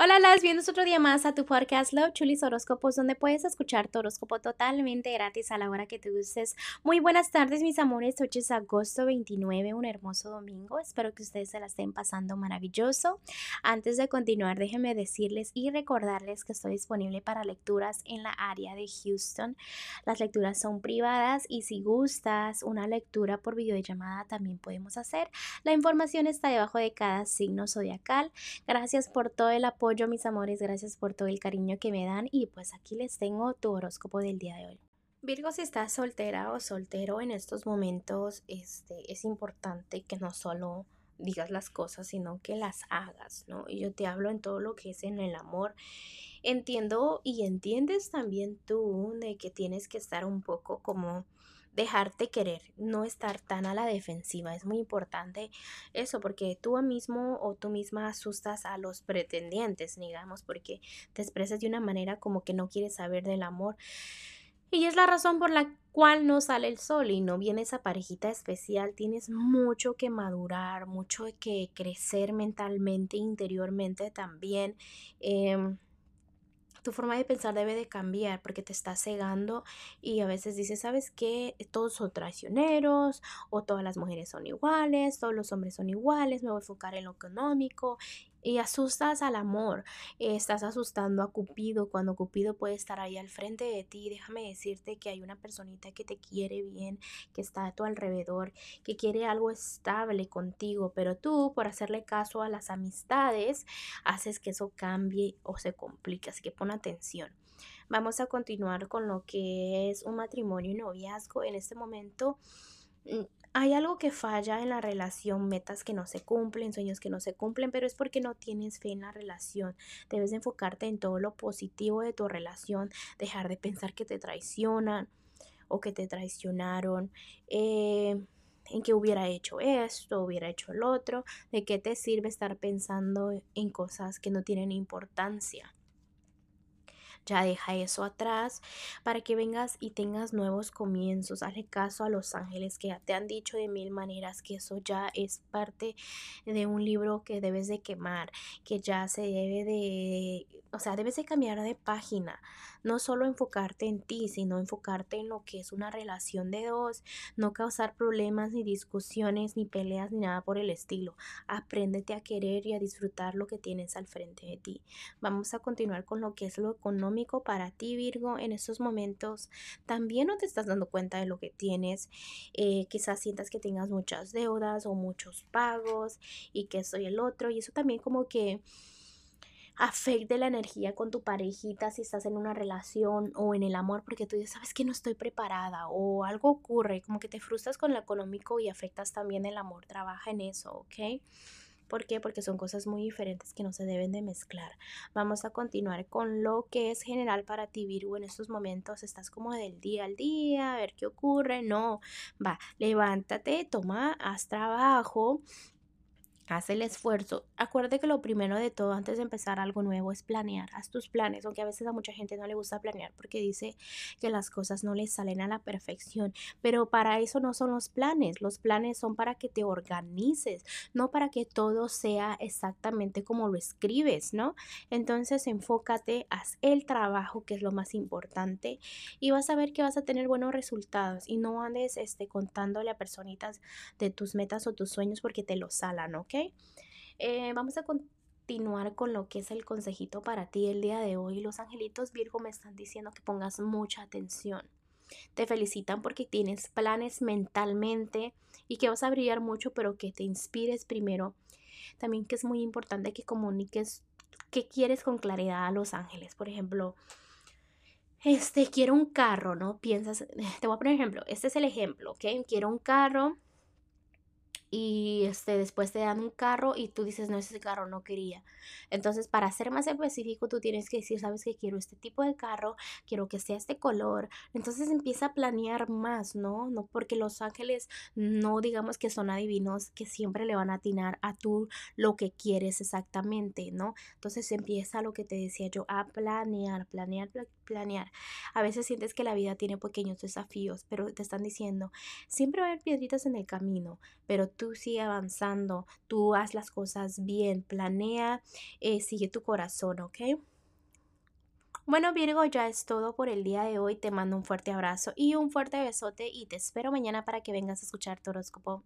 Hola, las bienvenidos otro día más a tu podcast Love Chulis Horóscopos, donde puedes escuchar tu horóscopo totalmente gratis a la hora que te gustes. Muy buenas tardes, mis amores. Hoy es agosto 29, un hermoso domingo. Espero que ustedes se la estén pasando maravilloso. Antes de continuar, déjenme decirles y recordarles que estoy disponible para lecturas en la área de Houston. Las lecturas son privadas y si gustas una lectura por videollamada también podemos hacer. La información está debajo de cada signo zodiacal. Gracias por todo el apoyo mis amores, gracias por todo el cariño que me dan y pues aquí les tengo tu horóscopo del día de hoy. Virgo, si estás soltera o soltero en estos momentos, este, es importante que no solo digas las cosas, sino que las hagas, ¿no? Y yo te hablo en todo lo que es en el amor. Entiendo y entiendes también tú de que tienes que estar un poco como dejarte querer, no estar tan a la defensiva. Es muy importante eso porque tú mismo o tú misma asustas a los pretendientes, digamos, porque te expresas de una manera como que no quieres saber del amor. Y es la razón por la cual no sale el sol y no viene esa parejita especial. Tienes mucho que madurar, mucho que crecer mentalmente, interiormente también. Em, tu forma de pensar debe de cambiar porque te está cegando y a veces dices, ¿sabes qué? Todos son traicioneros o todas las mujeres son iguales, todos los hombres son iguales, me voy a enfocar en lo económico y asustas al amor, estás asustando a Cupido cuando Cupido puede estar ahí al frente de ti. Déjame decirte que hay una personita que te quiere bien, que está a tu alrededor, que quiere algo estable contigo, pero tú por hacerle caso a las amistades haces que eso cambie o se complique, así que pon atención. Vamos a continuar con lo que es un matrimonio y noviazgo. En este momento mm, hay algo que falla en la relación, metas que no se cumplen, sueños que no se cumplen, pero es porque no tienes fe en la relación. Debes enfocarte en todo lo positivo de tu relación, dejar de pensar que te traicionan o que te traicionaron. Eh, en que hubiera hecho esto, hubiera hecho el otro, de qué te sirve estar pensando en cosas que no tienen importancia. Ya deja eso atrás para que vengas y tengas nuevos comienzos. Hazle caso a los ángeles que ya te han dicho de mil maneras que eso ya es parte de un libro que debes de quemar, que ya se debe de, o sea, debes de cambiar de página. No solo enfocarte en ti, sino enfocarte en lo que es una relación de dos. No causar problemas, ni discusiones, ni peleas, ni nada por el estilo. Apréndete a querer y a disfrutar lo que tienes al frente de ti. Vamos a continuar con lo que es lo económico para ti, Virgo, en estos momentos. También no te estás dando cuenta de lo que tienes. Eh, quizás sientas que tengas muchas deudas o muchos pagos y que soy el otro. Y eso también como que afecte la energía con tu parejita si estás en una relación o en el amor porque tú ya sabes que no estoy preparada o algo ocurre, como que te frustras con lo económico y afectas también el amor. Trabaja en eso, ¿ok? ¿Por qué? Porque son cosas muy diferentes que no se deben de mezclar. Vamos a continuar con lo que es general para ti, Virgo. En estos momentos estás como del día al día, a ver qué ocurre. No, va, levántate, toma, haz trabajo, Haz el esfuerzo. Acuérdate que lo primero de todo antes de empezar algo nuevo es planear. Haz tus planes, aunque a veces a mucha gente no le gusta planear porque dice que las cosas no les salen a la perfección. Pero para eso no son los planes. Los planes son para que te organices, no para que todo sea exactamente como lo escribes, ¿no? Entonces enfócate, haz el trabajo que es lo más importante y vas a ver que vas a tener buenos resultados y no andes este, contándole a personitas de tus metas o tus sueños porque te lo salan, ¿ok? Eh, vamos a continuar con lo que es el consejito para ti el día de hoy. Los angelitos Virgo me están diciendo que pongas mucha atención. Te felicitan porque tienes planes mentalmente y que vas a brillar mucho, pero que te inspires primero. También que es muy importante que comuniques qué quieres con claridad a los ángeles. Por ejemplo, este, quiero un carro, ¿no? Piensas, te voy a poner ejemplo, este es el ejemplo, ¿ok? Quiero un carro, y este, después te dan un carro y tú dices, no, ese carro no quería. Entonces, para ser más específico, tú tienes que decir, sabes que quiero este tipo de carro, quiero que sea este color. Entonces empieza a planear más, ¿no? No porque los ángeles no digamos que son adivinos, que siempre le van a atinar a tú lo que quieres exactamente, ¿no? Entonces empieza lo que te decía yo, a planear, planear, planear. A veces sientes que la vida tiene pequeños desafíos, pero te están diciendo, siempre va a haber piedritas en el camino, pero tú sigue avanzando, tú haz las cosas bien, planea, eh, sigue tu corazón, ¿ok? Bueno Virgo, ya es todo por el día de hoy. Te mando un fuerte abrazo y un fuerte besote y te espero mañana para que vengas a escuchar tu horóscopo.